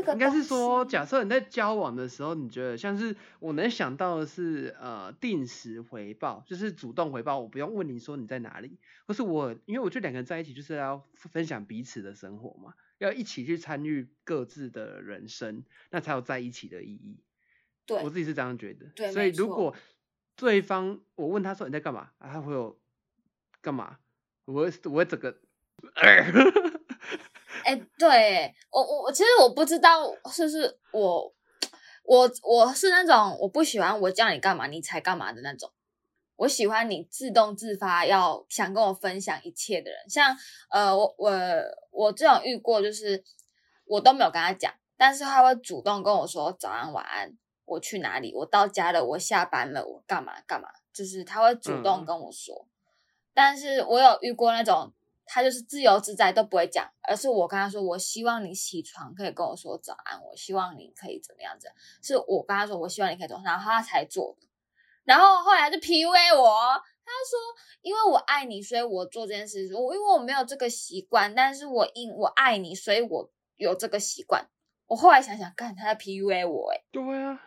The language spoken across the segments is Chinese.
这个应该是说，假设你在交往的时候，你觉得像是我能想到的是，呃，定时回报，就是主动回报，我不用问你说你在哪里，或是我，因为我觉得两个人在一起就是要分享彼此的生活嘛，要一起去参与各自的人生，那才有在一起的意义。对我自己是这样觉得。对所以如果对方我问他说你在干嘛，啊、他会有干嘛？我会我会整个，哎、对我我我其实我不知道是不是我我我是那种我不喜欢我叫你干嘛你才干嘛的那种，我喜欢你自动自发要想跟我分享一切的人。像呃我我我这种遇过就是我都没有跟他讲，但是他会主动跟我说早安晚安，我去哪里，我到家了，我下班了，我干嘛干嘛，就是他会主动嗯跟我说。但是我有遇过那种，他就是自由自在都不会讲，而是我跟他说，我希望你起床可以跟我说早安，我希望你可以怎么样子，是我跟他说，我希望你可以做，然后他才做的。然后后来就 PUA 我，他说因为我爱你，所以我做这件事。我因为我没有这个习惯，但是我因我爱你，所以我有这个习惯。我后来想想，干他在 PUA 我、欸，对啊，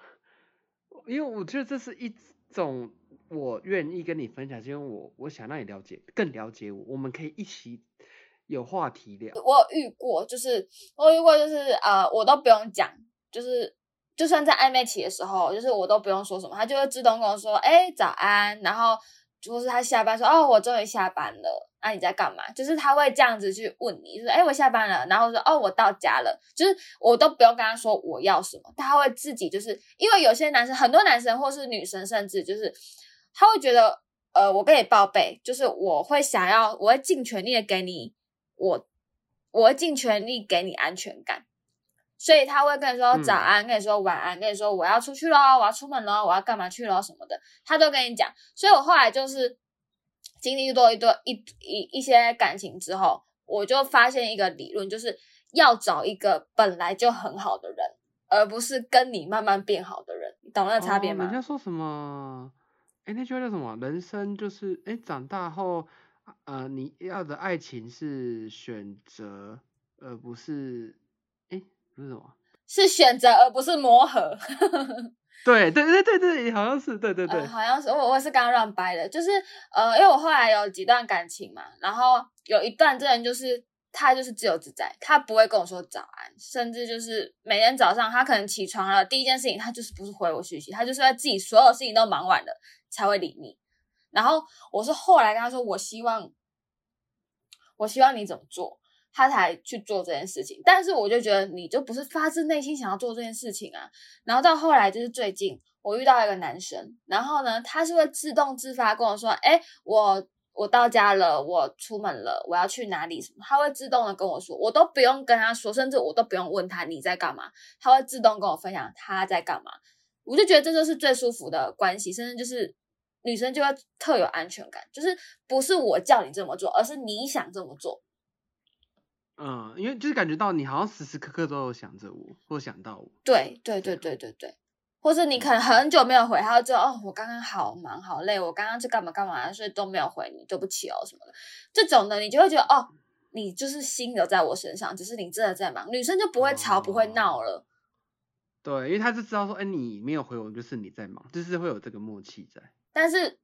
因为我觉得这是一种我愿意跟你分享，是因为我我想让你了解，更了解我，我们可以一起有话题聊。我有遇过，就是我遇过，就是呃，我都不用讲，就是就算在暧昧期的时候，就是我都不用说什么，他就会自动跟我说，哎，早安，然后就是他下班说，哦，我终于下班了，那、你在干嘛？就是他会这样子去问你，就是哎，我下班了，然后说，哦，我到家了，就是我都不用跟他说我要什么，他会自己就是因为有些男生，很多男生或是女生，甚至就是他会觉得。呃，我跟你报备，就是我会想要，我会尽全力的给你我我会尽全力给你安全感，所以他会跟你说嗯早安，跟你说晚安，跟你说我要出去喽，我要出门喽，我要干嘛去喽什么的，他都跟你讲。所以我后来就是经历多一段一一一些感情之后，我就发现一个理论，就是要找一个本来就很好的人，而不是跟你慢慢变好的人，你懂那个差别吗？哦人家说什么？哎，那句话叫什么？人生就是哎，长大后，呃，你要的爱情是选择，而不是哎，不是什么？是选择而不是磨合。对对对对对，好像是对对对呃，。好像是我我是刚刚乱掰的，就是呃，因为我后来有几段感情嘛，然后有一段真的就是他就是自由自在，他不会跟我说早安，甚至就是每天早上他可能起床了，第一件事情他就是不是回我讯息，他就是在自己所有事情都忙完了才会理你。然后我是后来跟他说，我希望我希望你怎么做，他才去做这件事情。但是我就觉得你就不是发自内心想要做这件事情啊。然后到后来就是最近我遇到一个男生，然后呢，他是会自动自发跟我说，哎，我我到家了，我出门了，我要去哪里什么，他会自动的跟我说，我都不用跟他说，甚至我都不用问他你在干嘛，他会自动跟我分享他在干嘛。我就觉得这就是最舒服的关系，甚至就是女生就会特有安全感，就是不是我叫你这么做，而是你想这么做。嗯，因为就是感觉到你好像时时刻刻都有想着我，或想到我。对对对对对对，或是你可能很久没有回，他就哦，我刚刚好忙好累，我刚刚去干嘛干嘛，所以都没有回你，对不起哦什么的。这种的你就会觉得哦，你就是心留在我身上，只是你真的在忙，女生就不会吵、不会闹了。对，因为他就知道说，哎，你没有回我，就是你在忙，就是会有这个默契在。但是，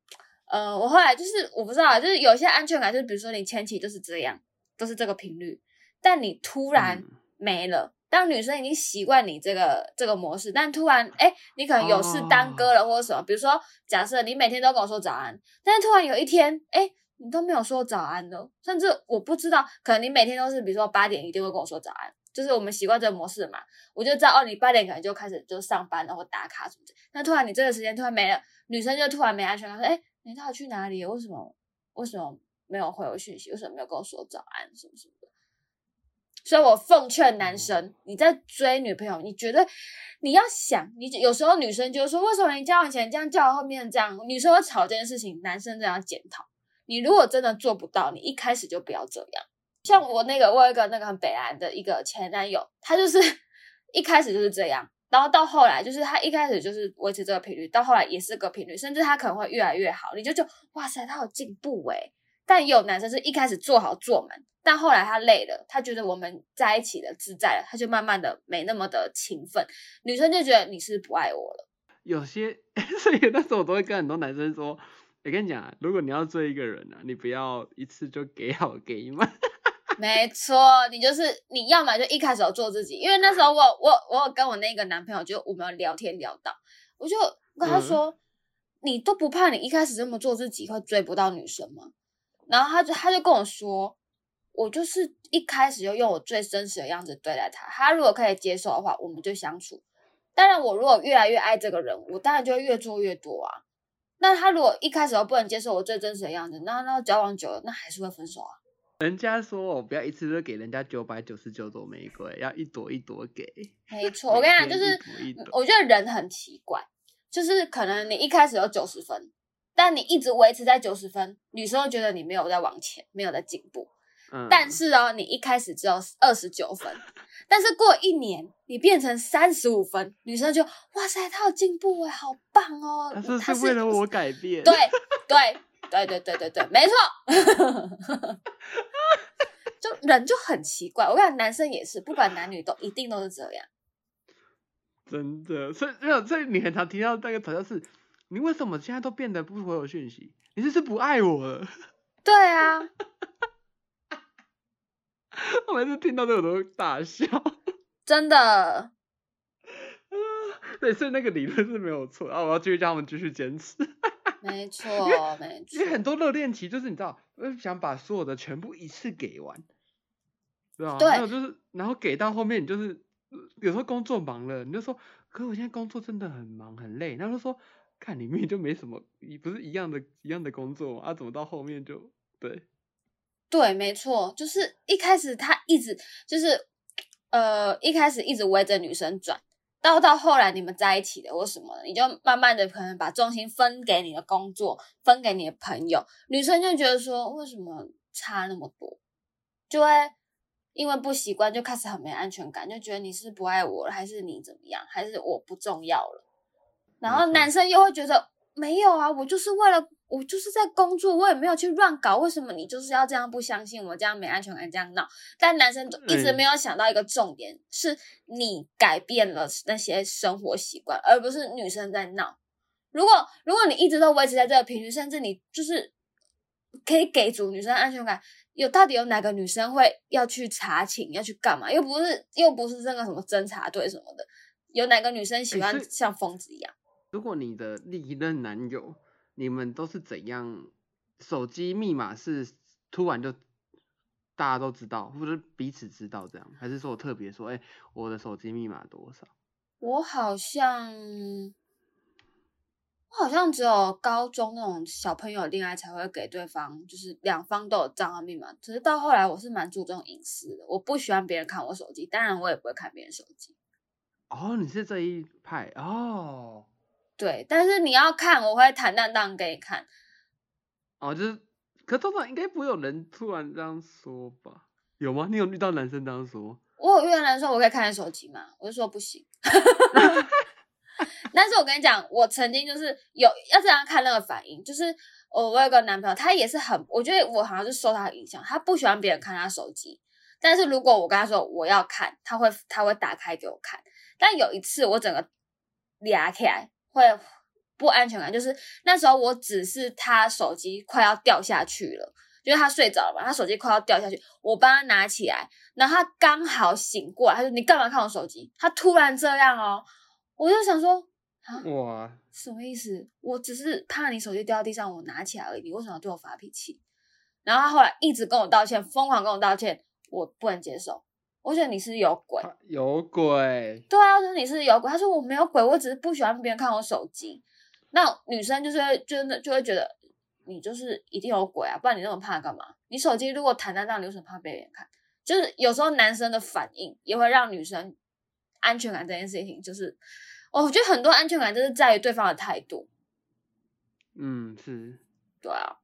呃，我后来就是我不知道啊，就是有些安全感，就是比如说你前期就是这样，都是这个频率，但你突然嗯没了。当女生已经习惯你这个这个模式，但突然哎，你可能有事耽搁了或者什么，比如说假设你每天都跟我说早安，但是突然有一天哎，你都没有说早安的，甚至我不知道，可能你每天都是比如说八点一定会跟我说早安，就是我们习惯这个模式嘛，我就知道哦，你八点可能就开始就上班然后打卡什么的，那突然你这个时间突然没了，女生就突然没安全感，说哎，你到底去哪里？为什么为什么没有回我讯息？为什么没有跟我说早安什么什么的？所以我奉劝男生，你在追女朋友，你觉得你要想，你有时候女生就说，为什么你交往前这样，交往后面这样？女生会吵这件事情，男生真的要检讨。你如果真的做不到，你一开始就不要这样。像我那个，我有一个那个很北南的一个前男友，他就是一开始就是这样，然后到后来就是他一开始就是维持这个频率，到后来也是个频率，甚至他可能会越来越好，你就就哇塞，他有进步诶。但也有男生是一开始做好做满，但后来他累了，他觉得我们在一起了自在了，他就慢慢的没那么的勤奋，女生就觉得你是不爱我了。有些，所以那时候我都会跟很多男生说，我跟你讲啊，如果你要追一个人啊，你不要一次就给好给满。没错，你就是你要么就一开始要做自己，因为那时候我我我有跟我那个男朋友就我们有聊天聊到，我就跟他说，你都不怕你一开始这么做自己会追不到女生吗？然后他就他就跟我说，我就是一开始就用我最真实的样子对待他，他如果可以接受的话，我们就相处。当然，我如果越来越爱这个人，我当然就会越做越多啊。那他如果一开始都不能接受我最真实的样子，那那交往久了，那还是会分手啊。人家说我不要一次就给人家九百九十九朵玫瑰，要一朵一朵给。没错，我跟你讲，就是我觉得人很奇怪，就是可能你一开始有九十分，但你一直维持在九十分，女生会觉得你没有在往前，没有在进步。嗯。但是哦，你一开始只有二十九分，但是过一年你变成三十五分，女生就哇塞，他有进步哎，好棒哦。他是为了我改变。对对。对对对对对，没错，就人就很奇怪。我感觉男生也是，不管男女都一定都是这样。真的，所以没有，所以你很常提到那个吵架是，你为什么现在都变得不回我讯息？你这是不爱我了？对啊，我每次听到这个都会大笑。真的。对，所以那个理论是没有错啊！我要继续叫他们继续坚持。没错，没错。因为很多热恋期就是你知道，我想把所有的全部一次给完，对吧？还有就是，然后给到后面，你就是有时候工作忙了，你就说，可我现在工作真的很忙很累。然后说，看里面就没什么，不是一样的一样的工作啊？怎么到后面就对？对，没错，就是一开始他一直就是呃，一开始一直围着女生转。到到后来你们在一起的或什么，你就慢慢的可能把重心分给你的工作，分给你的朋友。女生就觉得说，为什么差那么多？就会因为不习惯，就开始很没安全感，就觉得你是不爱我了，还是你怎么样，还是我不重要了？然后男生又会觉得没有啊，我就是为了。我就是在工作，我也没有去乱搞。为什么你就是要这样不相信我，这样没安全感，这样闹？但男生一直没有想到一个重点，是你改变了那些生活习惯，而不是女生在闹。如果如果你一直都维持在这个频率，甚至你就是可以给足女生安全感，有到底有哪个女生会要去查寝，要去干嘛？又不是又不是这个什么侦查队什么的，有哪个女生喜欢像疯子一样？如果你的历任男友。你们都是怎样？手机密码是突然就大家都知道，或者彼此知道这样，还是说我特别说，哎，我的手机密码多少？我好像，我好像只有高中那种小朋友恋爱才会给对方，就是两方都有账号密码。只是到后来，我是蛮注重隐私的，我不喜欢别人看我手机，当然我也不会看别人手机。哦，你是这一派哦。对，但是你要看，我会坦荡荡给你看。哦，就是，可通常应该不会有人突然这样说吧？有吗？你有遇到男生这样说？我有遇到男生说我可以看手机吗？我就说不行。但是我跟你讲，我曾经就是有要这样看那个反应，就是我我有个男朋友，他也是很，我觉得我好像是受他的影响，他不喜欢别人看他手机。但是如果我跟他说我要看，他会他会打开给我看。但有一次我整个俩起来。会不安全感，就是那时候我只是他手机快要掉下去了，因为他睡着了嘛，他手机快要掉下去，我帮他拿起来，然后他刚好醒过来，他说你干嘛看我手机？他突然这样哦，我就想说啊，哇，什么意思？我只是怕你手机掉到地上，我拿起来而已，你为什么要对我发脾气？然后他后来一直跟我道歉，疯狂跟我道歉，我不能接受。我觉得你是有鬼，有鬼。对啊，说你是有鬼。他说我没有鬼，我只是不喜欢别人看我手机。那女生就是真的就会觉得你就是一定有鬼啊，不然你那么怕干嘛？你手机如果坦荡荡，你为什么怕被人看？就是有时候男生的反应也会让女生安全感这件事情，就是我觉得很多安全感就是在于对方的态度。嗯，是。对啊。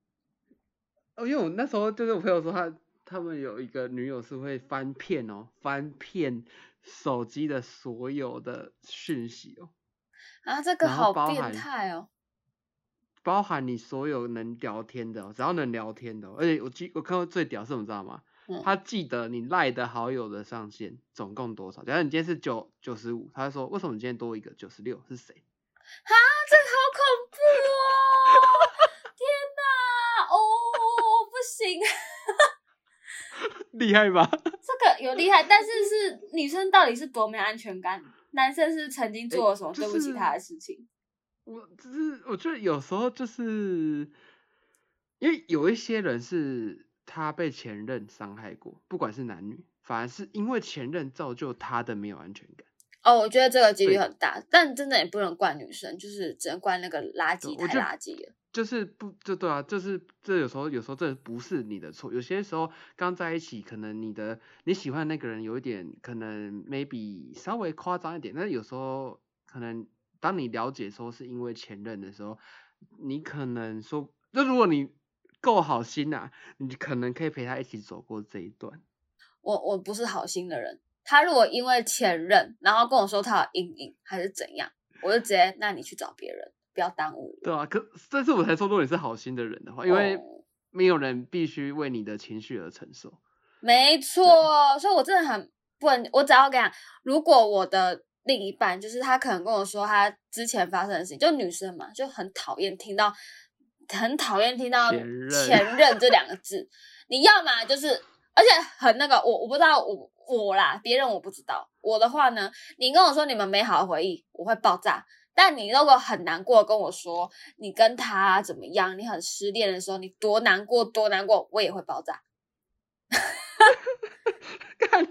哦，因为我那时候就是我朋友说他。他们有一个女友是会翻片哦，翻片手机的所有的讯息哦。啊，这个好变态哦。包含你所有能聊天的哦，只要能聊天的哦，而且我记我看过最屌是什么，你知道吗？嗯他记得你赖的好友的上限总共多少。假如你今天是九九十五，他就说为什么你今天多一个九十六是谁？啊，这个好恐怖哦！天哪，哦，不行，厉害吧？这个有厉害，但是是女生到底是多没安全感？男生是曾经做了什么对不起是他的事情？我只是我觉得有时候就是因为有一些人是他被前任伤害过，不管是男女，反而是因为前任造就他的没有安全感。哦，我觉得这个几率很大，但真的也不能怪女生，就是只能怪那个垃圾太垃圾了。就是不，就对啊，就是这有时候有时候这不是你的错，有些时候刚在一起，可能你的你喜欢那个人有一点可能 maybe 稍微夸张一点，但是有时候可能当你了解说是因为前任的时候，你可能说，就如果你够好心呐、你可能可以陪他一起走过这一段。我我不是好心的人，他如果因为前任，然后跟我说他有阴影还是怎样，我就直接那你去找别人，不要耽误我。对啊，可但是我才说，如果你是好心的人的话，因为哦没有人必须为你的情绪而承受。没错，所以我真的很不能，我只要跟你讲，如果我的另一半就是他可能跟我说他之前发生的事情，就女生嘛，就很讨厌听到，很讨厌听到前任前任这两个字，你要么就是，而且很那个，我我不知道我我啦，别人我不知道，我的话呢，你跟我说你们美好的回忆，我会爆炸。但你如果很难过跟我说你跟他怎么样，你很失恋的时候，你多难过多难过，我也会爆炸。看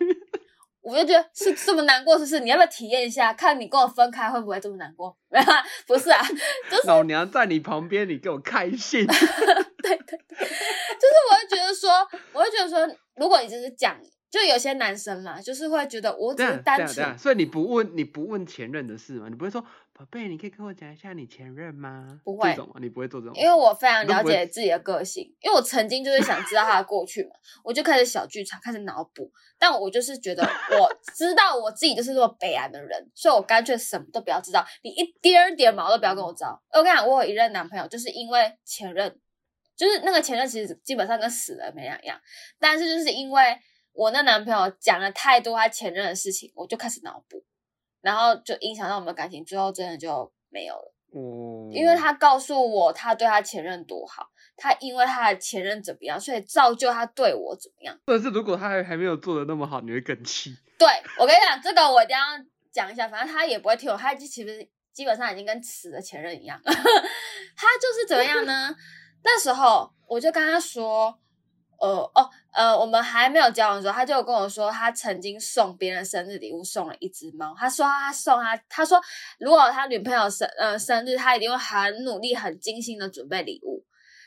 我就觉得是这么难过，是不是？你要不要体验一下，看你跟我分开会不会这么难过？没有啊，不是啊，就是老娘在你旁边，你给我开心。对对对，就是我会觉得说，我会觉得说，如果你只是讲，就有些男生嘛，就是会觉得我只是单纯，所以你不问你不问前任的事吗？你不会说宝贝，你可以跟我讲一下你前任吗？不会这种吗？你不会做这种？因为我非常了解自己的个性，因为我曾经就是想知道他的过去嘛，我就开始小剧场，开始脑补，但我就是觉得 我知道我自己就是这么悲哀的人，所以我干脆什么都不要知道，你一丁儿点毛都不要跟我知道。我跟你讲，我有一任男朋友，就是因为前任，就是那个前任其实基本上跟死了没两样，但是就是因为我那男朋友讲了太多他前任的事情，我就开始脑补，然后就影响到我们的感情，最后真的就没有了。嗯，因为他告诉我他对他前任多好，他因为他的前任怎么样，所以造就他对我怎么样。但是如果他还还没有做的那么好，你会更气。对我跟你讲，这个我一定要讲一下，反正他也不会听我，他其实基本上已经跟死的前任一样。他就是怎么样呢？那时候我就跟他说，哦哦呃，我们还没有交往的时候，他就跟我说，他曾经送别人生日礼物送了一只猫。他说他送他，他说如果他女朋友生呃生日，他一定会很努力、很精心的准备礼物。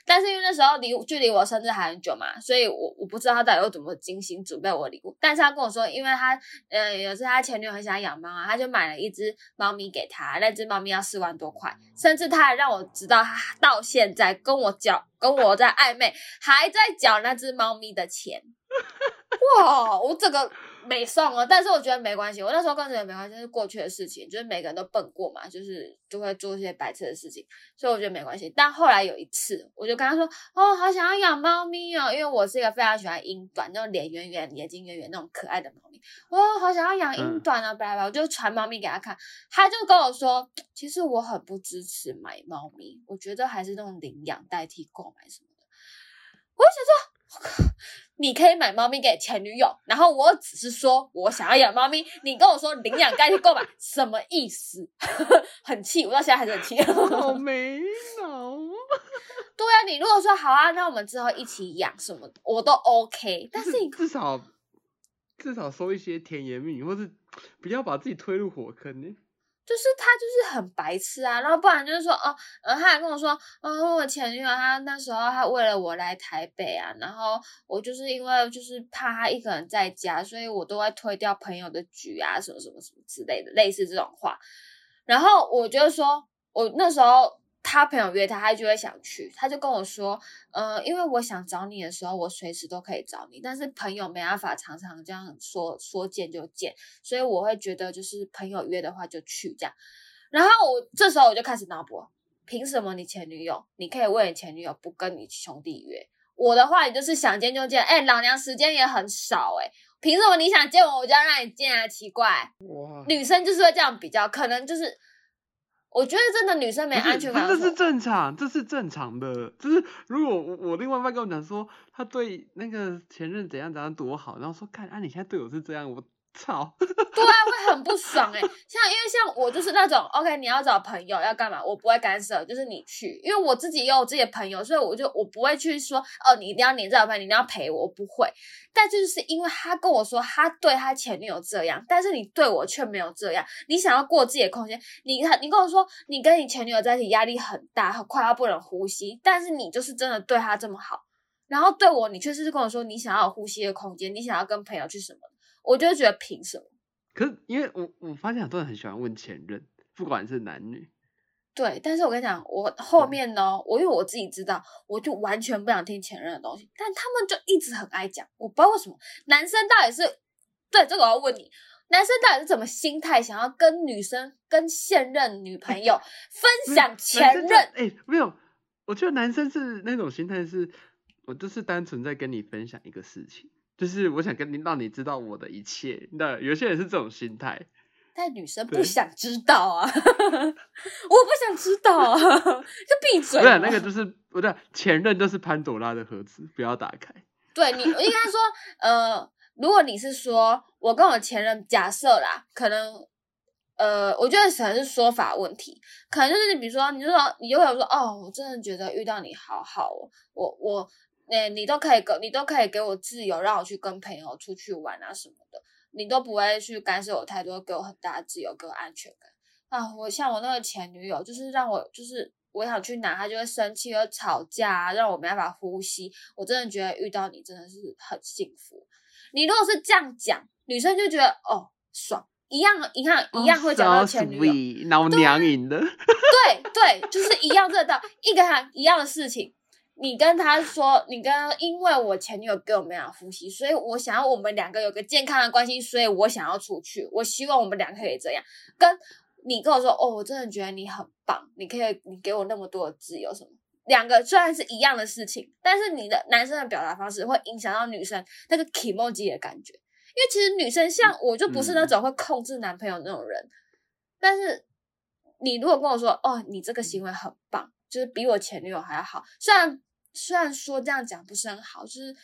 但是因为那时候离距离我生日还很久嘛，所以我我不知道他到底有怎么精心准备我的礼物。但是他跟我说，因为他呃有次他前女友很想养猫啊，他就买了一只猫咪给他，那只猫咪要四万多块，甚至他还让我知道他到现在跟我交跟我在暧昧，还在缴那只猫咪的钱。哇，我这个没送啊，但是我觉得没关系，我那时候跟觉得没关系，是过去的事情，就是每个人都笨过嘛，就是就会做一些白痴的事情，所以我觉得没关系。但后来有一次，我就跟他说，哦，好想要养猫咪哦，因为我是一个非常喜欢英短，那种脸圆圆、眼睛圆圆那种可爱的猫咪，哦，好想要养英短啊，巴拉巴拉，我就传猫咪给他看，他就跟我说，其实我很不支持买猫咪，我觉得还是那种领养代替购买什么的。我就想说。你可以买猫咪给前女友，然后我只是说我想要养猫咪，你跟我说领养代替购买，什么意思？很气，我到现在还是很气。好没脑。对啊，你如果说好啊，那我们之后一起养什么的，我都 OK。但是你至少至少说一些甜言蜜语，或是不要把自己推入火坑呢。就是他就是很白痴啊，然后不然就是说哦，呃，他还跟我说，嗯、我前女友她那时候她为了我来台北啊，然后我就是因为就是怕她一个人在家，所以我都会推掉朋友的局啊，什么什么什么之类的，类似这种话。然后我就说，我那时候他朋友约他，他就会想去，他就跟我说，呃，因为我想找你的时候，我随时都可以找你，但是朋友没办法常常这样说说见就见，所以我会觉得就是朋友约的话就去这样。然后我这时候我就开始脑补，凭什么你前女友你可以为你前女友不跟你兄弟约？我的话，你就是想见就见，哎，老娘时间也很少，哎，凭什么你想见我，我就要让你见啊？奇怪，哇，女生就是会这样比较，可能就是我觉得真的女生没安全感，这是正常，这是正常的。就是如果我我另外一半跟我讲说他对那个前任怎样怎样多好，然后说看啊你现在对我是这样，我。操，对啊，会很不爽哎。像因为像我就是那种，OK，你要找朋友要干嘛，我不会干涉，就是你去，因为我自己也有自己的朋友，所以我就我不会去说哦，你一定要黏这个朋友，你一定要陪我，我不会。但就是因为他跟我说他对他前女友这样，但是你对我却没有这样，你想要过自己的空间，你你跟我说你跟你前女友在一起压力很大，快要不能呼吸，但是你就是真的对他这么好，然后对我你确实是跟我说你想要呼吸的空间，你想要跟朋友去什么。我就觉得凭什么？可是因为我我发现很多人很喜欢问前任，不管是男女。对，但是我跟你讲，我后面呢，我因为我自己知道，我就完全不想听前任的东西，但他们就一直很爱讲，我不知道为什么。男生到底是对这个我要问你，男生到底是怎么心态，想要跟女生、跟现任女朋友 分享前任？哎，没有，我觉得男生是那种心态，是我就是单纯在跟你分享一个事情。就是我想跟你让你知道我的一切，那有些人是这种心态，但女生不想知道啊，我不想知道啊，就闭嘴。不是那个，就是不对，前任就是潘朵拉的盒子，不要打开。对你应该说，呃，如果你是说我跟我前任，假设啦，可能，呃，我觉得可能是说法问题，可能就是比如说，你就说你就会说，哦，我真的觉得遇到你好好哦，我我。哎，你都可以给，你都可以给我自由，让我去跟朋友出去玩啊什么的，你都不会去干涉我太多，给我很大的自由，给我安全感啊！我像我那个前女友，就是让我就是我想去哪，她就会生气，又吵架，让我没办法呼吸。我真的觉得遇到你真的是很幸福。你如果是这样讲，女生就觉得哦爽，一样一样一样会讲到前女友，老娘赢了。对对，就是一样这道一个一样的事情。你跟他说，你跟因为我前女友跟我们俩呼吸，所以我想要我们两个有个健康的关系，所以我想要出去，我希望我们两个可以这样。跟你跟我说，哦，我真的觉得你很棒，你可以，你给我那么多的自由什么。两个虽然是一样的事情，但是你的男生的表达方式会影响到女生那个 emoji 的感觉。因为其实女生像我就不是那种会控制男朋友那种人，但是你如果跟我说，哦，你这个行为很棒，就是比我前女友还要好，虽然。虽然说这样讲不是很好，就是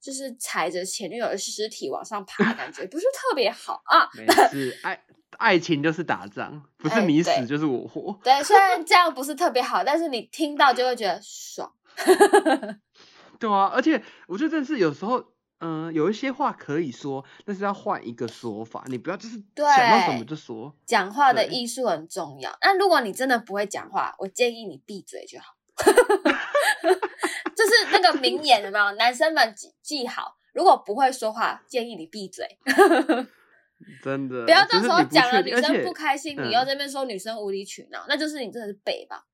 就是踩着前女友的尸体往上爬，感觉不是特别好啊。是爱爱情就是打仗，不是你死就是我活。对，虽 然这样不是特别好，但是你听到就会觉得爽。对啊，而且我觉得真的是有时候，嗯，有一些话可以说，但是要换一个说法，你不要就是想到什么就说。讲话的艺术很重要。那如果你真的不会讲话，我建议你闭嘴就好。就是那个名言有没有？男生们记记好，如果不会说话，建议你闭嘴。真的，不要到时候讲了女生不开心，你又这边说女生无理取闹，那就是你真的是背吧。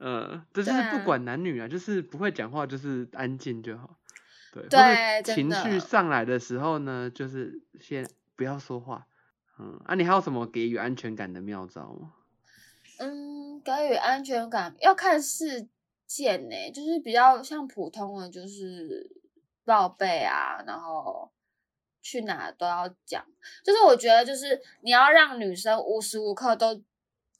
嗯，这就是不管男女啊，就是不会讲话，就是安静就好。对，对，情绪上来的时候呢，就是先不要说话。嗯，啊，你还有什么给予安全感的妙招吗？嗯，给予安全感要看事件呢，就是比较像普通的，就是报备啊，然后去哪都要讲。就是我觉得，就是你要让女生无时无刻都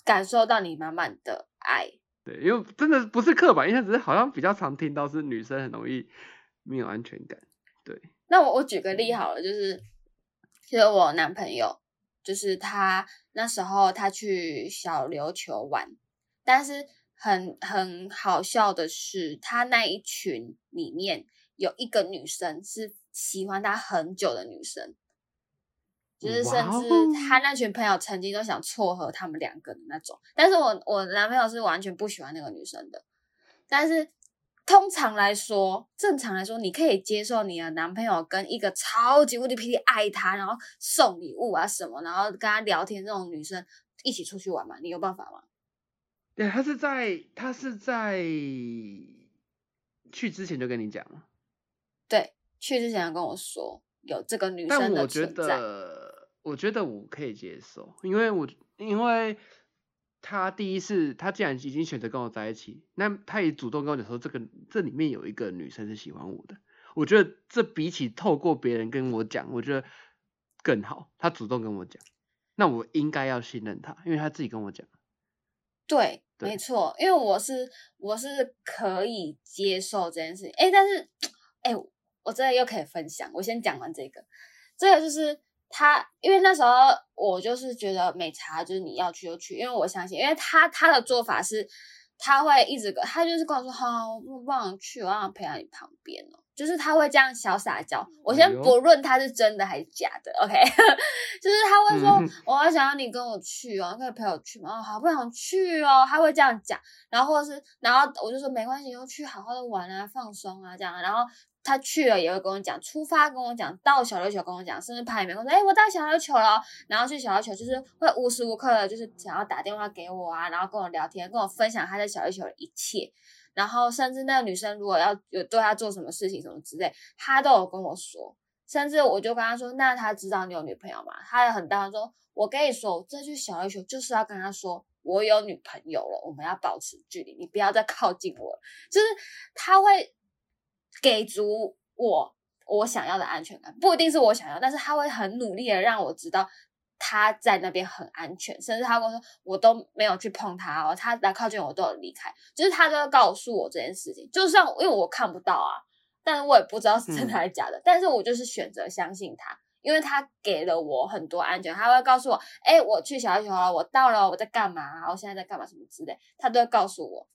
感受到你满满的爱。对，因为真的不是刻板印象，只是好像比较常听到是女生很容易没有安全感。对，那我我举个例好了，就是其实我男朋友。就是他那时候他去小琉球玩，但是很很好笑的是，他那一群里面有一个女生是喜欢他很久的女生，就是甚至他那群朋友曾经都想撮合他们两个的那种。但是我我男朋友是完全不喜欢那个女生的，但是。通常来说，正常来说，你可以接受你的男朋友跟一个超级无敌霹雳爱他，然后送礼物啊什么，然后跟他聊天这种女生一起出去玩吗？你有办法吗？对，他是在他是在去之前就跟你讲了。对，去之前跟我说有这个女生的存在。我觉得我觉得我可以接受，因为我因为他第一次，他既然已经选择跟我在一起，那他也主动跟我讲说，这个这里面有一个女生是喜欢我的。我觉得这比起透过别人跟我讲，我觉得更好。他主动跟我讲，那我应该要信任他，因为他自己跟我讲。对，对没错，因为我是我是可以接受这件事情，哎，但是 哎，我这里又可以分享，我先讲完这个，这个就是他，因为那时候我就是觉得美茶，就是你要去就去，因为我相信，因为他他的做法是，他会一直跟他就是跟我说，好，我不想去，我想陪在你旁边哦。就是他会这样小撒娇，我先不论他是真的还是假的，OK，就是他会说嗯，我好想要你跟我去哦，可以陪我去吗？哦，好不想去哦，他会这样讲，然后或者是，然后我就说没关系，就去好好的玩啊，放松啊，这样，然后他去了也会跟我讲，出发跟我讲，到小琉球跟我讲，甚至拍里面跟我说，哎，我到小琉球了，然后去小琉球就是会无时无刻的，就是想要打电话给我啊，然后跟我聊天，跟我分享他在小琉球的一切。然后甚至那个女生如果要有对他做什么事情什么之类，他都有跟我说。甚至我就跟他说：“那他知道你有女朋友吗？”他也很大方说：“我跟你说，我这去小琉球就是要跟他说我有女朋友了，我们要保持距离，你不要再靠近我。”就是他会给足我我想要的安全感，不一定是我想要，但是他会很努力的让我知道他在那边很安全，甚至他跟我说我都没有去碰他哦，他来靠近我都有离开，就是他都要告诉我这件事情，就算因为我看不到啊，但是我也不知道是真的还是假的，但是我就是选择相信他，因为他给了我很多安全，他会告诉我，哎，我去小琉球了，我到了，我在干嘛，我现在在干嘛什么之类，他都会告诉我。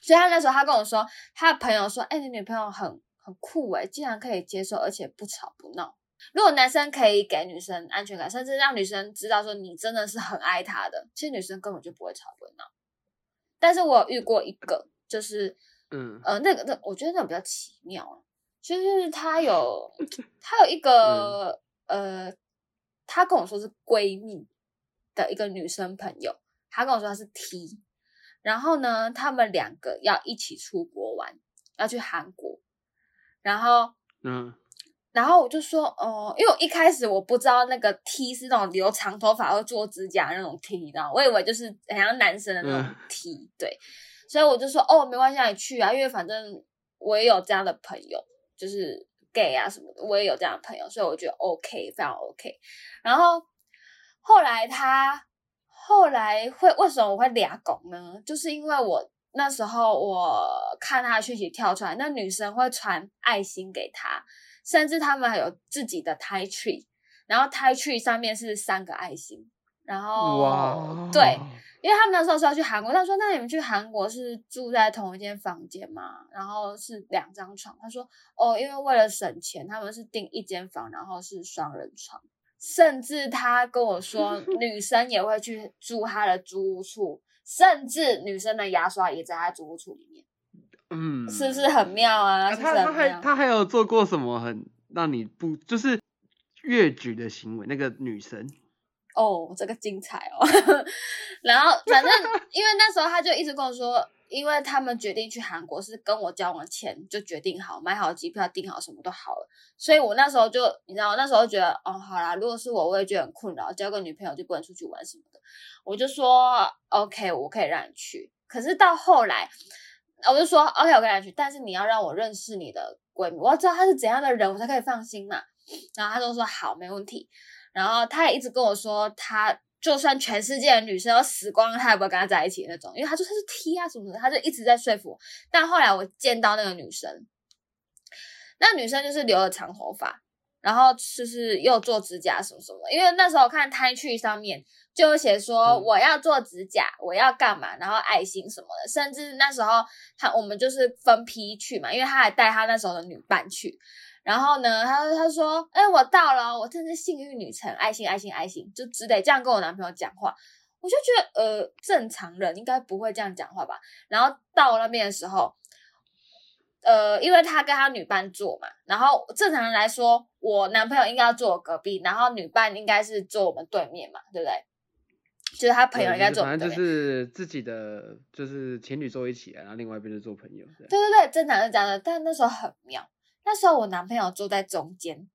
所以他那时候他跟我说，他的朋友说，哎，你女朋友很很酷哎，竟然可以接受，而且不吵不闹。如果男生可以给女生安全感，甚至让女生知道说你真的是很爱她的，其实女生根本就不会吵不会闹。但是我有遇过一个，就是嗯呃，那个那我觉得那种比较奇妙啊，就是她有 她有一个、呃，她跟我说是闺蜜的一个女生朋友，她跟我说她是 T，然后呢，他们两个要一起出国玩，要去韩国，然后嗯然后我就说，哦、因为我一开始我不知道那个 T 是那种留长头发或做指甲那种 T，你知道吗？我以为就是很像男生的那种嗯 T，、对，所以我就说，哦，没关系，你去啊，因为反正我也有这样的朋友，就是 gay 啊什么的，我也有这样的朋友，所以我觉得 OK，非常 OK。然后后来他后来会为什么我会俩拱呢？就是因为我那时候我看他的讯息跳出来，那女生会传爱心给他，甚至他们还有自己的 tie tree，然后 tie tree 上面是三个爱心，然后哇，对，因为他们那时候是要去韩国，他说：“那你们去韩国是住在同一间房间吗？然后是两张床。”他说：“哦，因为为了省钱，他们是订一间房，然后是双人床。甚至他跟我说，女生也会去住他的租屋处，甚至女生的牙刷也在他租屋处里面，嗯，是不是很妙啊？啊是不他他还？他还有做过什么很让你不就是越矩的行为？那个女生，哦，这个精彩哦！然后反正因为那时候他就一直跟我说，因为他们决定去韩国是跟我交往前就决定好，买好机票，订好什么都好了，所以我那时候就你知道，那时候觉得哦，好啦，如果是我，我也觉得很困扰，交个女朋友就不能出去玩什么的，我就说 OK，我可以让你去。可是到后来，我就说 OK，我可以让你去，但是你要让我认识你的闺蜜，我要知道她是怎样的人，我才可以放心嘛。然后他就说好，没问题。然后他也一直跟我说，他就算全世界的女生都死光了，他也不会跟他在一起那种，因为他说他是 T 啊什么的，他就一直在说服我。但后来我见到那个女生，那女生就是留了长头发，然后就是又做指甲什么什么。因为那时候我看 t i t 上面就有写说嗯我要做指甲，我要干嘛，然后爱心什么的。甚至那时候他我们就是分批去嘛，因为他还带他那时候的女伴去。然后呢，他他说：“哎、我到了，我真是幸运女神，爱心爱心爱心，就只得这样跟我男朋友讲话。”我就觉得，呃，正常人应该不会这样讲话吧。然后到那边的时候，呃，因为他跟他女伴坐嘛，然后正常人来说，我男朋友应该要坐我隔壁，然后女伴应该是坐我们对面嘛，对不对？就是他朋友应该坐我反正就。是自己的就是情侣坐一起来，然后另外一边就做朋友。对对对，正常是这样的，但那时候很妙。那时候我男朋友坐在中间，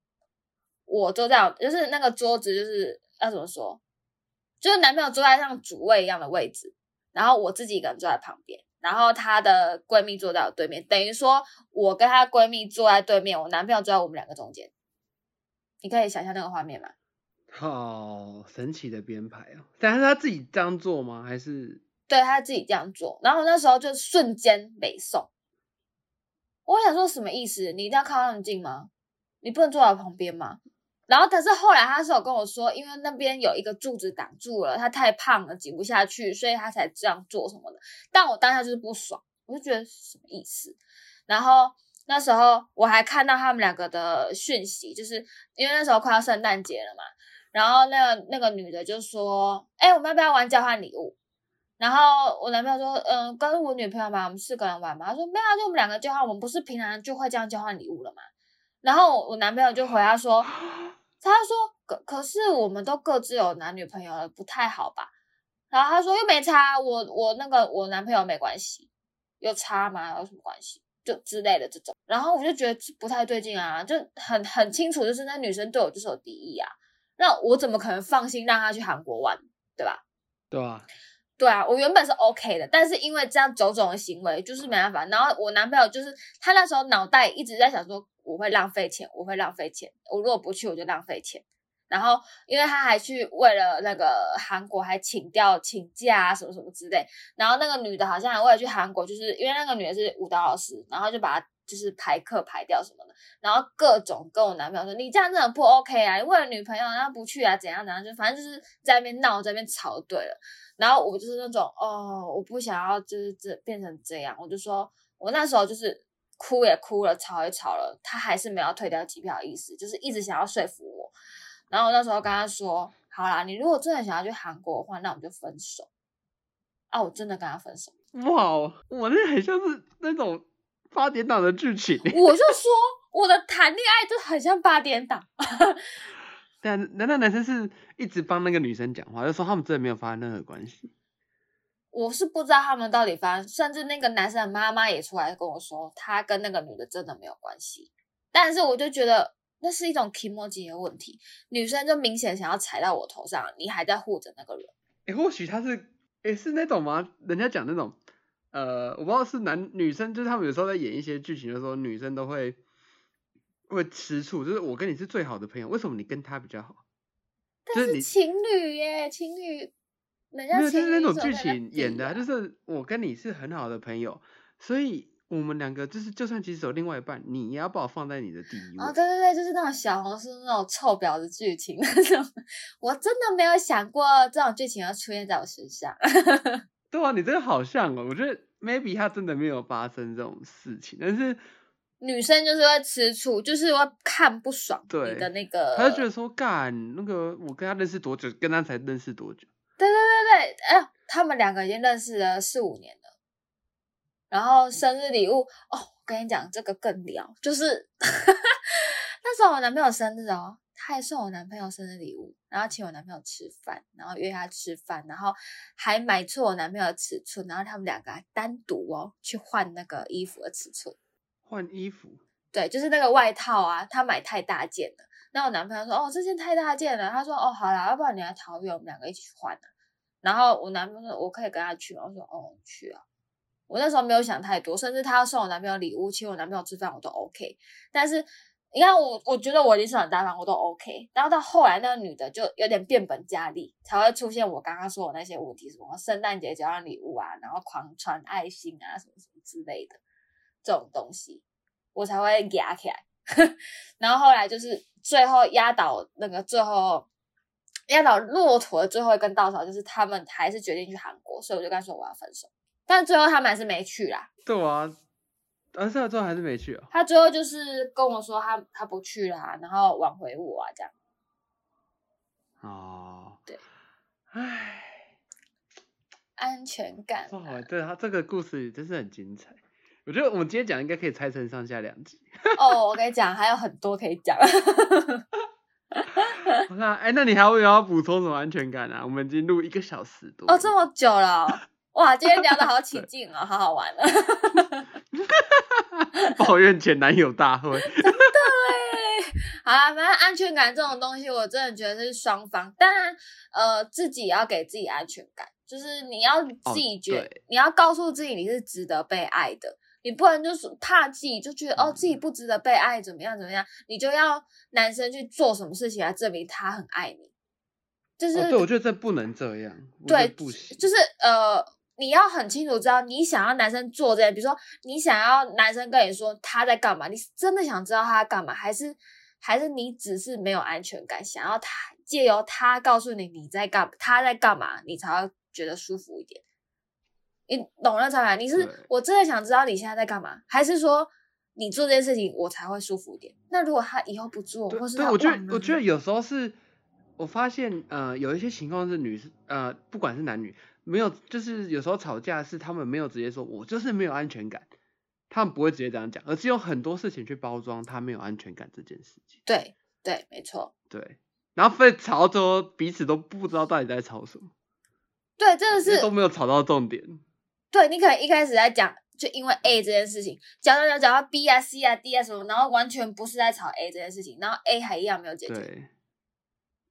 我坐在就是那个桌子，就是要怎么说，就是男朋友坐在像主位一样的位置，然后我自己一个人坐在旁边，然后她的闺蜜坐在我对面，等于说我跟她闺蜜坐在对面，我男朋友坐在我们两个中间。你可以想象那个画面吗？好神奇的编排哦！但是他自己这样做吗？还是对他自己这样做？然后那时候就瞬间北宋。我想说什么意思？你一定要靠那么近吗？你不能坐在我旁边吗？然后，但是后来他是有跟我说，因为那边有一个柱子挡住了，他太胖了挤不下去，所以他才这样做什么的。但我当下就是不爽，我就觉得什么意思？然后那时候我还看到他们两个的讯息，就是因为那时候快要圣诞节了嘛。然后那个那个女的就说：“哎，我们要不要玩交换礼物？”然后我男朋友说：“嗯，跟我女朋友嘛，我们四个人玩嘛。”他说：“没有，啊就我们两个交换，我们不是平常就会这样交换礼物了嘛？”然后我男朋友就回他说：“他说可可是我们都各自有男女朋友了，不太好吧？”然后他说：“又没差，我我那个我男朋友没关系，有差吗？有什么关系？就之类的这种。”然后我就觉得不太对劲啊，就很很清楚，就是那女生对我就是有敌意啊。那我怎么可能放心让她去韩国玩，对吧？对啊，对啊，我原本是 OK 的，但是因为这样种种的行为，就是没办法。然后我男朋友就是他那时候脑袋一直在想说，我会浪费钱，我会浪费钱，我如果不去我就浪费钱。然后因为他还去为了那个韩国还请调请假啊什么什么之类。然后那个女的好像还为了去韩国，就是因为那个女的是舞蹈老师，然后就把他。就是排课排掉什么的，然后各种跟我男朋友说你这样真的不 OK 啊，为了女朋友然后不去啊，怎样怎样，就反正就是在那边闹，在那边吵，对了。然后我就是那种哦，我不想要就是这变成这样，我就说我那时候就是哭也哭了，吵也吵了，他还是没有退掉机票的意思，就是一直想要说服我。然后我那时候跟他说，好啦，你如果真的想要去韩国的话，那我们就分手。啊，我真的跟他分手。哇，我那很像是那种。八点档的剧情，我就说我的谈恋爱就很像八点档。但难道男生是一直帮那个女生讲话，就说他们真的没有发生任何关系？我是不知道他们到底发生，甚至那个男生的妈妈也出来跟我说，他跟那个女的真的没有关系。但是我就觉得那是一种 emoji 的问题，女生就明显想要踩到我头上，你还在护着那个人。哎，或许他是，哎，是那种吗？人家讲那种。呃，我不知道是男女生，就是他们有时候在演一些剧情的时候，女生都会会吃醋，就是我跟你是最好的朋友，为什么你跟他比较好？但是情侣耶，情侣，人家就是那种剧情演的，就是我跟你是很好的朋友，所以我们两个就是就算其实有另外一半，你也要把我放在你的第一位。哦，对对对，就是那种小红书那种臭婊子剧情那种，我真的没有想过这种剧情要出现在我身上。对啊，你这个好像哦，我觉得 maybe 他真的没有发生这种事情，但是女生就是会吃醋，就是会看不爽你的那个，他就觉得说干那个我跟他认识多久，跟他才认识多久？对对对对，哎，他们两个已经认识了四五年了，然后生日礼物哦，我跟你讲这个更屌，就是 那时候我男朋友生日哦。他还送我男朋友生日礼物，然后请我男朋友吃饭，然后约他吃饭，然后还买错我男朋友的尺寸，然后他们两个还单独哦去换那个衣服的尺寸。换衣服？对，就是那个外套啊，他买太大件了。那我男朋友说：“哦，这件太大件了。”他说：“哦，好啦，要不然你来桃园，我们两个一起去换啊。”然后我男朋友说：“我可以跟他去吗？”我说：“哦，去啊。”我那时候没有想太多，甚至他要送我男朋友礼物，请我男朋友吃饭，我都 OK。但是。你看我，我觉得我已经是很大方，我都 OK。然后到后来，那个女的就有点变本加厉，才会出现我刚刚说的那些问题，什么圣诞节交换礼物啊，然后狂传爱心啊，什么什么之类的这种东西，我才会压起来。然后后来就是最后压倒那个最后压倒骆驼的最后一根稻草，就是他们还是决定去韩国，所以我就跟他说我要分手。但最后他们还是没去啦。对啊。而是最后还是没去哦。他最后就是跟我说他他不去啦，然后挽回我啊，这样。哦。对。唉。安全感。哇，对他这个故事真是很精彩。我觉得我们今天讲应该可以拆成上下两集。哦，我跟你讲，还有很多可以讲。那哎，那你还会要补充什么安全感啊？我们已经录一个小时多。哦，这么久了。哇，今天聊的好起 劲哦，好好玩了。抱怨前男友大会。好啦，反正安全感这种东西，我真的觉得是双方。当然，呃，自己也要给自己安全感，就是你要自己觉，对。你要告诉自己你是值得被爱的，你不能就是怕自己就觉得哦嗯自己不值得被爱，怎么样怎么样，你就要男生去做什么事情来证明他很爱你，就是、哦，对，我觉得这不能这样，对得不行，就是呃，你要很清楚知道你想要男生做这件，比如说你想要男生跟你说他在干嘛，你是真的想知道他在干嘛，还是还是你只是没有安全感，想要他借由他告诉你你在干他在干嘛，你才会觉得舒服一点。你懂了才来？你是我真的想知道你现在在干嘛，还是说你做这件事情我才会舒服一点？那如果他以后不做，或是对，我觉得我觉得有时候是，我发现呃有一些情况是女生呃不管是男女没有，就是有时候吵架是他们没有直接说我就是没有安全感，他们不会直接这样讲，而是用很多事情去包装他没有安全感这件事情。对对，没错。对，然后被吵到最后彼此都不知道到底在吵什么，对，真的是都没有吵到重点。对你可能一开始在讲，就因为 A 这件事情，讲讲讲讲到 B 啊、C 啊、D 啊什么，然后完全不是在吵 A 这件事情，然后 A 还一样没有解决。对，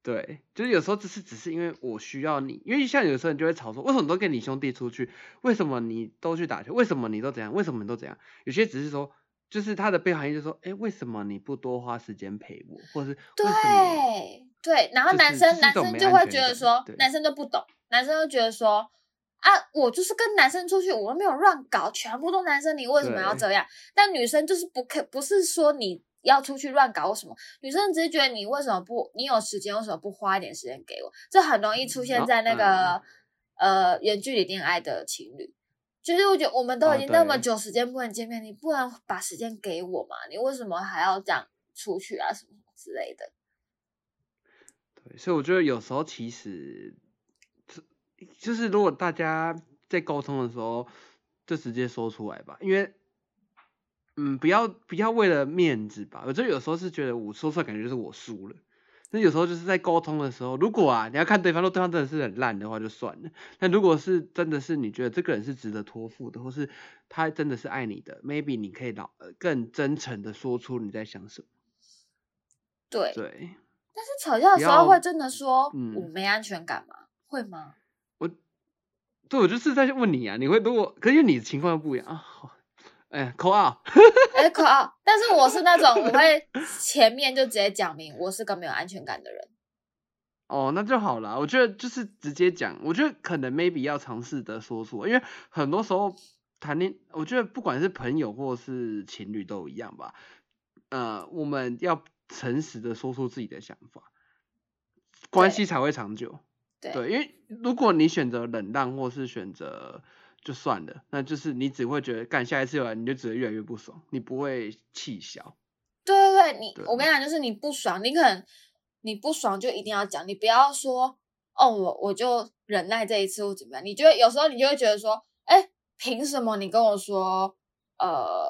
对，就是有时候只是只是因为我需要你，因为像有时候你就会吵说，为什么都跟你兄弟出去，为什么你都去打球，为什么你都怎样，为什么你都怎样？有些只是说，就是他的背后含义就是说，哎，为什么你不多花时间陪我，或者是？对对，然后男生、男生就会觉得说，男生都不懂，男生就觉得说。啊，我就是跟男生出去，我又没有乱搞，全部都男生，你为什么要对这样？但女生就是不可，不是说你要出去乱搞什么，女生只是觉得你为什么不，你有时间为什么不花一点时间给我？这很容易出现哦在那个、呃远距离恋爱的情侣，就是我觉得我们都哦已经那么久时间不能见面，你不能把时间给我嘛？你为什么还要这样出去啊什么之类的？对，所以我觉得有时候其实，这就是如果大家在沟通的时候，就直接说出来吧，因为，嗯，不要不要为了面子吧，我就有时候是觉得我说出来感觉就是我输了。那有时候就是在沟通的时候，如果啊你要看对方，如果对方真的是很烂的话就算了。但如果是真的是你觉得这个人是值得托付的，或是他真的是爱你的，maybe 你可以老呃更真诚的说出你在想什么。对，对，但是吵架的时候会真的说嗯我没安全感吗？会吗？我对，我就是在问你啊，你会如果，可是你的情况又不一样啊，好哎，扣二，哎，可啊！但是我是那种我会前面就直接讲明我是个没有安全感的人。哦，那就好了。我觉得就是直接讲，我觉得可能 maybe 要尝试的说出，因为很多时候谈恋，我觉得不管是朋友或是情侣都一样吧。呃，我们要诚实的说出自己的想法，关系才会长久。对对，因为如果你选择冷淡或是选择就算了，那就是你只会觉得干下一次有来你就只会越来越不爽，你不会气消。对对对，你对我跟你讲，就是你不爽，你可能你不爽就一定要讲，你不要说哦，我我就忍耐这一次或怎么样。你觉得有时候你就会觉得说，哎，凭什么你跟我说，呃，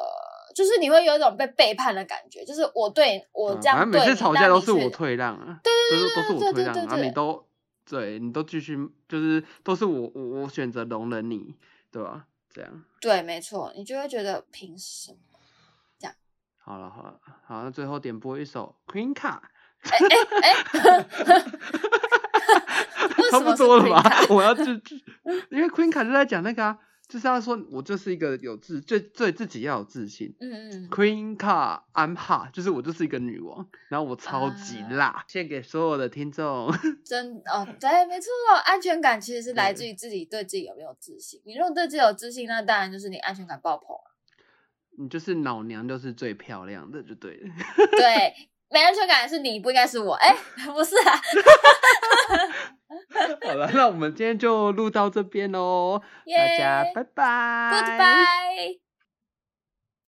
就是你会有一种被背叛的感觉，就是我对我嗯这样每次吵架都是我退让啊，对对对都是我对退让，然后对对对你都对你都继续就是都是我我我选择容忍你，对吧？这样对，没错，你就会觉得凭什么这样？好了好了好，那最后点播一首 Queen 卡，哎哎，哎 差不多了吧？我要去去因为 Queen 卡就在讲那个啊，就是要说我就是一个有自对对自己要有自信。嗯嗯，Queen 卡 I'm hot，就是我就是一个女王，然后我超级啊辣，献给所有的听众。真哦，对，没错，安全感其实是来自于自己对自己有没有自信。你如果对自己有自信，那当然就是你安全感爆棚啊。你就是老娘就是最漂亮的，就对了。对，没安全感是你，不应该是我。哎，不是啊，好了，那我们今天就录到这边喽，耶大家拜拜，Goodbye。